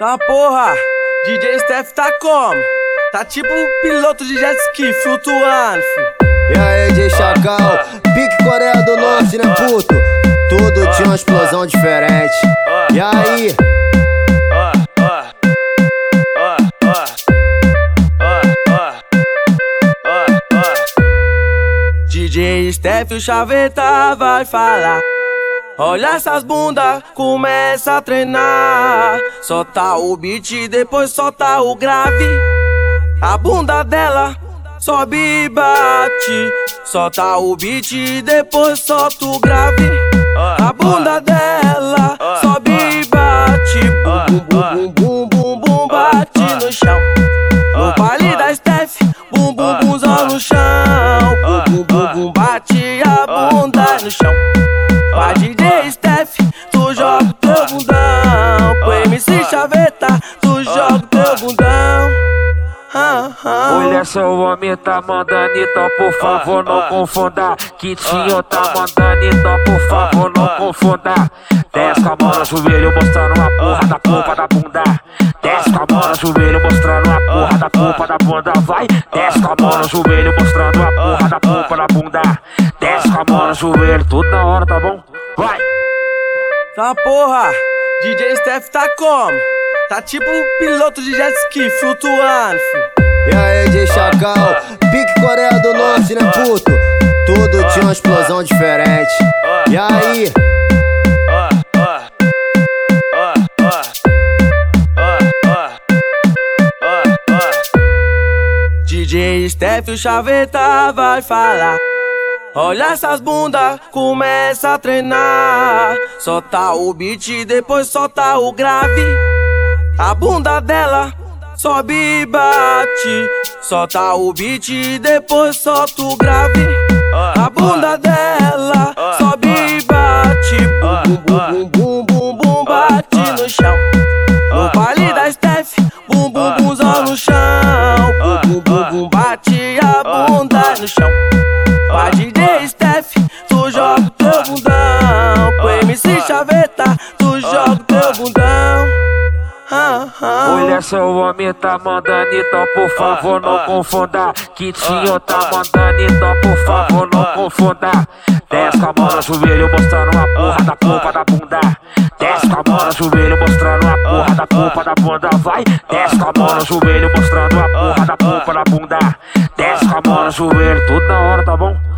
Tá porra, DJ Steph tá como? Tá tipo piloto de jet ski flutuando, filho. E aí, DJ Chacal, pique Coreia do Norte, né, puto? Tudo tinha uma explosão diferente. E aí? DJ Steph, o chaveta vai falar. Olha essas bundas, começa a treinar. Solta o beat, depois solta o grave. A bunda dela sobe e bate. Solta o beat, depois solta o grave. A bunda dela sobe e bate. Bum, bum, bum, bum, bum, bum, bate no chão. No baile da Steph, bum, bum, bumzão no chão. Chaveta, tu joga teu bundão. Ah, ah. Olha só, o homem tá mandando, então por favor não confunda. Kitinho tá mandando, então por favor não confunda. Desce com a mão no joelho, mostrando a porra da polpa da bunda. Desce com a mão no joelho, mostrando a porra da polpa da bunda. Vai, desce com a mão no joelho, mostrando a porra da polpa da bunda. Desce com a mão no joelho, tudo na hora, tá bom? Vai! Tá porra, DJ Steph tá como? Tá tipo piloto de jet ski flutuando. E aí, DJ Chacal, pique Coreia do Norte, né, puto? Tudo tinha uma explosão diferente. E aí? DJ Steph, o chaveta vai falar. Olha essas bundas, começa a treinar. Solta o beat, depois solta o grave. A bunda dela sobe e bate. Solta o beat, depois solta o grave. A bunda dela sobe e bate. Bum, bum, bum, bum, bum, bate no chão. No baile da Steph, bum, bum, bumzão no chão. Olha só, o homem tá mandando, então por favor não confunda. Kitinho tá mandando, então por favor não confunda. Desce com a mão no joelho, mostrando a porra da polpa da bunda. Desce com a mão no joelho, mostrando a porra da polpa da bunda. Vai, desce com a mão no joelho, mostrando a porra da polpa da bunda. Desce com a mão no joelho, tudo na hora, tá bom?